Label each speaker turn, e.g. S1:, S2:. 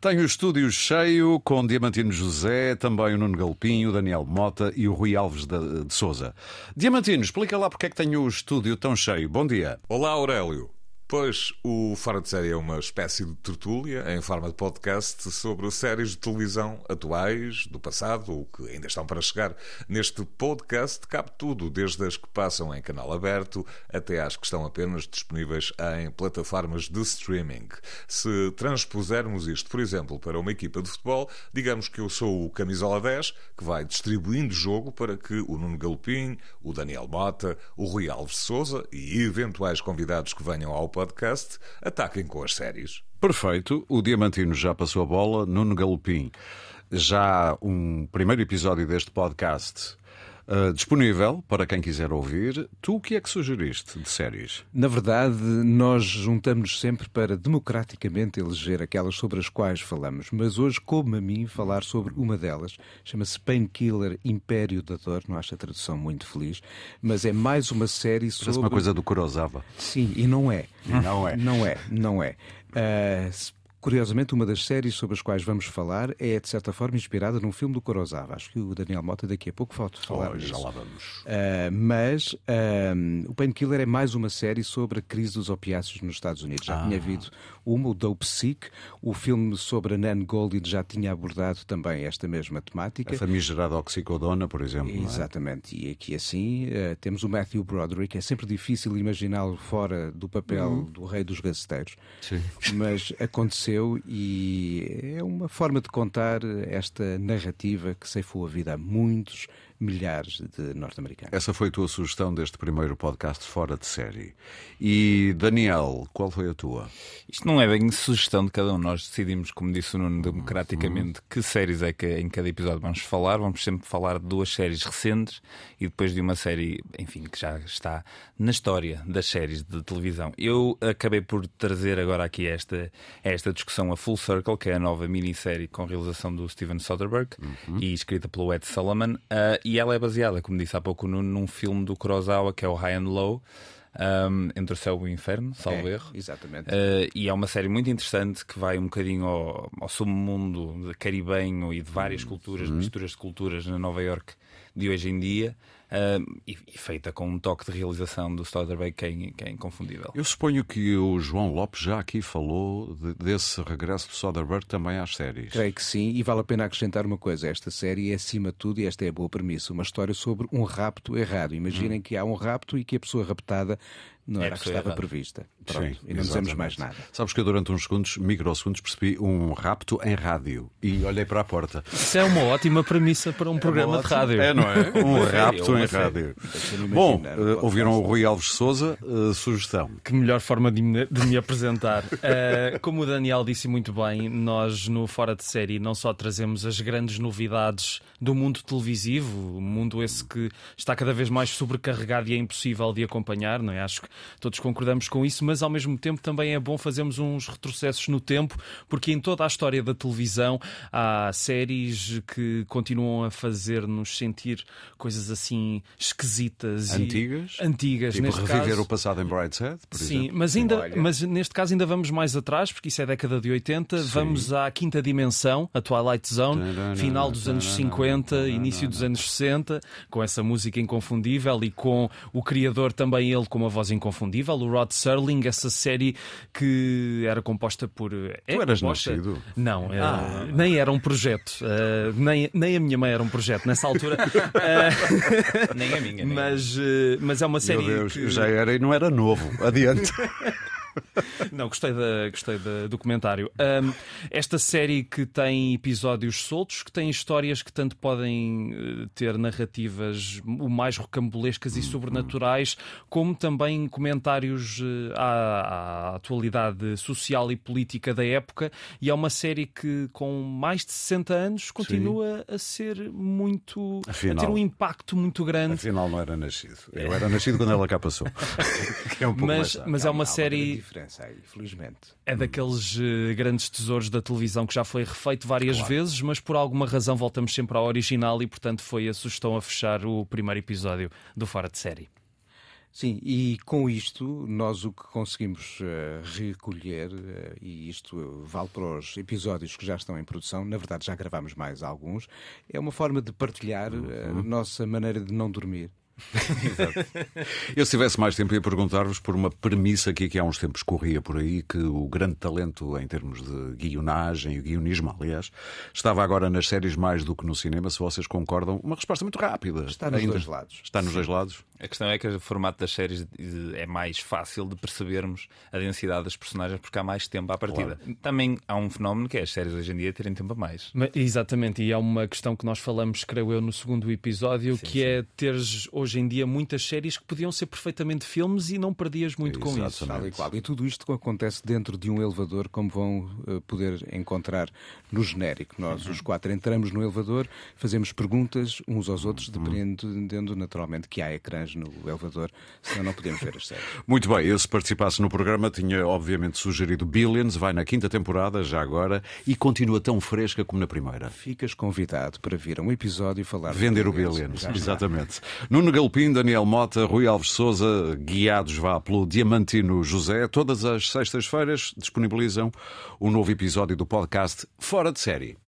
S1: Tenho o estúdio cheio com Diamantino José, também o Nuno Galpinho, o Daniel Mota e o Rui Alves de, de Souza. Diamantino, explica lá porque é que tenho o estúdio tão cheio. Bom dia.
S2: Olá, Aurélio. Pois, o Fora de Série é uma espécie de tertúlia em forma de podcast sobre séries de televisão atuais, do passado ou que ainda estão para chegar. Neste podcast cabe tudo, desde as que passam em canal aberto até às que estão apenas disponíveis em plataformas de streaming. Se transpusermos isto, por exemplo, para uma equipa de futebol, digamos que eu sou o camisola 10, que vai distribuindo jogo para que o Nuno Galopim, o Daniel Mota, o Rui Alves Souza e eventuais convidados que venham ao podcast ataquem com as séries.
S1: Perfeito. O Diamantino já passou a bola. Nuno Galopim. Já um primeiro episódio deste podcast Uh, disponível para quem quiser ouvir. Tu o que é que sugeriste de séries?
S3: Na verdade, nós juntamos sempre para democraticamente eleger aquelas sobre as quais falamos, mas hoje, como a mim, falar sobre uma delas. Chama-se Painkiller Império da Dor, não acho a tradução muito feliz, mas é mais uma série sobre.
S1: Parece uma coisa do Kurosawa.
S3: Sim, e não é.
S1: Não é.
S3: Não é, não é. Uh, Curiosamente, uma das séries sobre as quais vamos falar é, de certa forma, inspirada num filme do Kurosawa. Acho que o Daniel Mota daqui a pouco pode falar
S1: oh,
S3: Já
S1: lá vamos.
S3: Uh, mas uh, o Painkiller é mais uma série sobre a crise dos opiáceos nos Estados Unidos. Já ah. tinha havido uma, o Dope Sick. O filme sobre a Nan Goldin já tinha abordado também esta mesma temática.
S1: A famigerada oxicodona, por exemplo.
S3: É? Exatamente. É? E aqui assim uh, temos o Matthew Broderick. É sempre difícil imaginá-lo fora do papel uhum. do rei dos gaceteiros.
S1: Sim.
S3: Mas aconteceu aconteceu e é uma forma de contar esta narrativa que ceifou a vida a muitos milhares de norte-americanos.
S1: Essa foi a tua sugestão deste primeiro podcast fora de série. E Daniel, qual foi a tua?
S4: Isto não é bem sugestão de cada um. Nós decidimos, como disse o Nuno, democraticamente, que séries é que em cada episódio vamos falar. Vamos sempre falar de duas séries recentes e depois de uma série, enfim, que já está na história das séries de televisão. Eu acabei por trazer agora aqui esta, esta discussão a Full Circle, que é a nova minissérie com realização do Steven Soderbergh uhum. e escrita pelo Ed Solomon. Uh, e ela é baseada, como disse há pouco, num, num filme do Kurosawa que é o High and Low. Um, entre o céu e o inferno, salvo
S3: é,
S4: erro.
S3: Exatamente.
S4: Uh, e é uma série muito interessante que vai um bocadinho ao, ao submundo caribenho e de várias culturas, uhum. misturas de culturas na Nova York de hoje em dia uh, e, e, feita com um toque de realização do Soderbergh que é, que é inconfundível.
S1: Eu suponho que o João Lopes já aqui falou de, desse regresso do Soderbergh também às séries.
S3: Creio que sim, e vale a pena acrescentar uma coisa: esta série é, acima de tudo, e esta é a boa premissa, uma história sobre um rapto errado. Imaginem hum. que há um rapto e que a pessoa raptada não é era a que estava prevista. Pronto, Sim, e não dizemos mais nada.
S1: Sabes que eu durante uns segundos, microsegundos, percebi um rapto em rádio e olhei para a porta.
S5: Isso é uma ótima premissa para um é programa de rádio.
S1: É, não é? Um rapto em rádio. Bom, uh, ouviram o Rui Alves Souza, uh, sugestão.
S5: Que melhor forma de me, de me apresentar. Uh, como o Daniel disse muito bem, nós no Fora de Série não só trazemos as grandes novidades do mundo televisivo, um mundo esse que está cada vez mais sobrecarregado e é impossível de acompanhar, não é? Acho que todos concordamos com isso, mas ao mesmo tempo também é bom fazermos uns retrocessos no tempo, porque em toda a história da televisão há séries que continuam a fazer-nos sentir coisas assim esquisitas
S1: antigas,
S5: e antigas
S1: tipo
S5: neste
S1: reviver
S5: caso.
S1: o passado em Brideshead, por
S5: Sim,
S1: exemplo.
S5: mas ainda, mas neste caso ainda vamos mais atrás, porque isso é década de 80, Sim. vamos à quinta dimensão, a Twilight Zone, final dos anos 50, início dos anos 60, com essa música inconfundível e com o criador também ele com uma voz inconfundível, o Rod Serling, essa série que era composta por.
S1: É tu eras composta... nascido?
S5: Não, ah. nem era um projeto. Uh, nem, nem a minha mãe era um projeto nessa altura. uh,
S4: nem a minha.
S5: Nem mas, uh, mas é uma série.
S1: Meu Deus,
S5: que...
S1: já era e não era novo. Adiante.
S5: Não, gostei, da, gostei da, do comentário. Um, esta série que tem episódios soltos, que tem histórias que tanto podem uh, ter narrativas o mais rocambolescas e sobrenaturais, como também comentários uh, à, à, atualidade social e política da época. E é uma série que, com mais de 60 anos, continua Sim. a ser muito. Afinal, a ter um impacto muito grande.
S1: Afinal, não era nascido. Eu era nascido quando ela cá passou.
S5: é um mas, mas é uma série
S3: diferença aí, felizmente.
S5: É daqueles uh, grandes tesouros da televisão que já foi refeito várias claro. vezes, mas por alguma razão voltamos sempre ao original e, portanto, foi a sugestão a fechar o primeiro episódio do Fora de Série.
S3: Sim, e com isto nós o que conseguimos uh, recolher, uh, e isto vale para os episódios que já estão em produção, na verdade já gravamos mais alguns, é uma forma de partilhar uh, a nossa maneira de não dormir.
S1: Eu, se tivesse mais tempo, ia perguntar-vos por uma premissa aqui que há uns tempos corria por aí, que o grande talento em termos de guionagem e guionismo, aliás, estava agora nas séries mais do que no cinema. Se vocês concordam, uma resposta muito rápida.
S3: Está nos Ainda... dois lados.
S1: Está nos dois lados.
S4: A questão é que o formato das séries é mais fácil de percebermos a densidade das personagens porque há mais tempo à partida. Claro. Também há um fenómeno que é as séries hoje em dia terem tempo a mais.
S5: Mas, exatamente, e é uma questão que nós falamos, creio eu, no segundo episódio, sim, que sim. é teres hoje em dia muitas séries que podiam ser perfeitamente filmes e não perdias muito com isso.
S3: E, e tudo isto acontece dentro de um elevador, como vão uh, poder encontrar no genérico. Nós, uhum. os quatro, entramos no elevador, fazemos perguntas uns aos outros, uhum. dependendo naturalmente que há ecrãs no elevador, senão não podemos ver as séries.
S1: Muito bem, eu se participasse no programa tinha obviamente sugerido Billions, vai na quinta temporada, já agora, e continua tão fresca como na primeira.
S3: Ficas convidado para vir a um episódio e falar
S1: Vender o Billions, exatamente. Nuno Galpim, Daniel Mota, Rui Alves Souza, guiados vá pelo Diamantino José, todas as sextas-feiras disponibilizam um novo episódio do podcast Fora de Série.